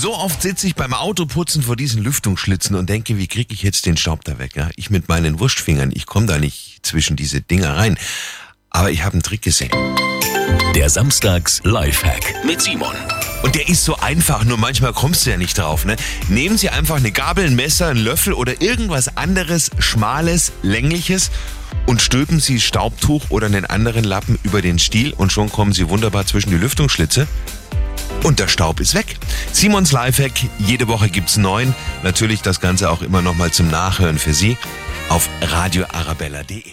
So oft sitze ich beim Autoputzen vor diesen Lüftungsschlitzen und denke, wie kriege ich jetzt den Staub da weg? Ja? Ich mit meinen Wurstfingern, ich komme da nicht zwischen diese Dinger rein. Aber ich habe einen Trick gesehen. Der Samstags Lifehack mit Simon. Und der ist so einfach, nur manchmal kommst du ja nicht drauf. Ne? Nehmen Sie einfach eine Gabel, ein Messer, einen Löffel oder irgendwas anderes, schmales, längliches und stülpen Sie Staubtuch oder einen anderen Lappen über den Stiel und schon kommen Sie wunderbar zwischen die Lüftungsschlitze. Und der Staub ist weg. Simons Lifehack, jede Woche gibt's neun. Natürlich das Ganze auch immer noch mal zum Nachhören für Sie auf radioarabella.de.